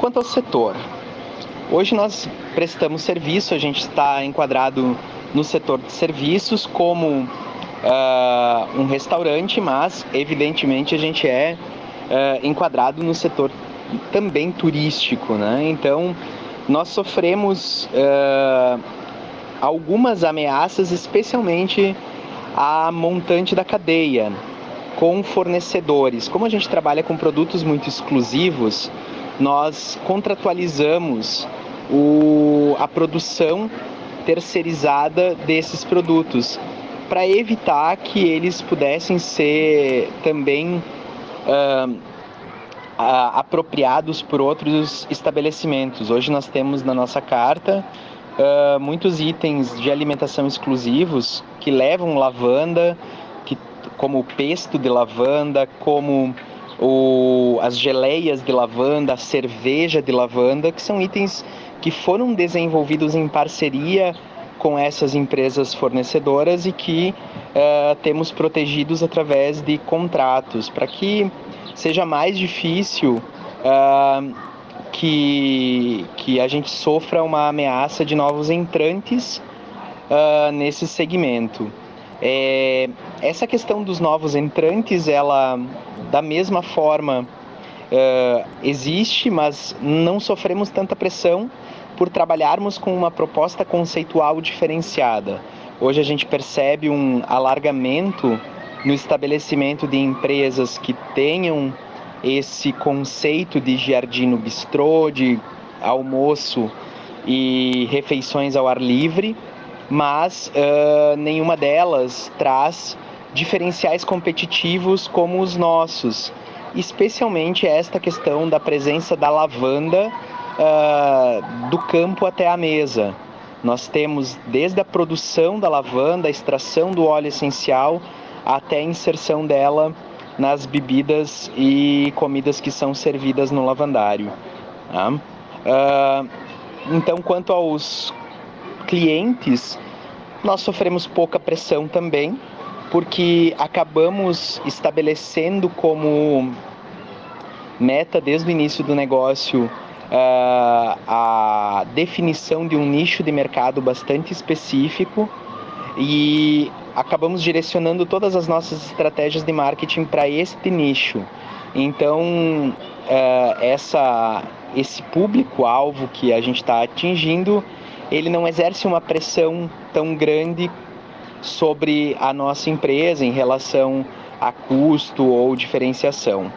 Quanto ao setor, hoje nós prestamos serviço, a gente está enquadrado no setor de serviços como uh, um restaurante, mas evidentemente a gente é uh, enquadrado no setor também turístico, né? Então nós sofremos uh, algumas ameaças, especialmente a montante da cadeia, com fornecedores. Como a gente trabalha com produtos muito exclusivos, nós contratualizamos o, a produção terceirizada desses produtos para evitar que eles pudessem ser também uh, apropriados por outros estabelecimentos. Hoje nós temos na nossa carta uh, muitos itens de alimentação exclusivos que levam lavanda, que, como pesto de lavanda, como o, as geleias de lavanda, a cerveja de lavanda, que são itens que foram desenvolvidos em parceria com essas empresas fornecedoras e que uh, temos protegidos através de contratos, para que seja mais difícil uh, que, que a gente sofra uma ameaça de novos entrantes uh, nesse segmento. É, essa questão dos novos entrantes, ela da mesma forma uh, existe, mas não sofremos tanta pressão por trabalharmos com uma proposta conceitual diferenciada. Hoje a gente percebe um alargamento no estabelecimento de empresas que tenham esse conceito de jardim bistrô, de almoço e refeições ao ar livre, mas uh, nenhuma delas traz diferenciais competitivos como os nossos, especialmente esta questão da presença da lavanda uh, do campo até a mesa. Nós temos desde a produção da lavanda, a extração do óleo essencial, até a inserção dela nas bebidas e comidas que são servidas no lavandário. Tá? Uh, então, quanto aos clientes, nós sofremos pouca pressão também, porque acabamos estabelecendo como meta desde o início do negócio uh, a definição de um nicho de mercado bastante específico e acabamos direcionando todas as nossas estratégias de marketing para este nicho. Então, uh, essa, esse público-alvo que a gente está atingindo, ele não exerce uma pressão tão grande sobre a nossa empresa em relação a custo ou diferenciação.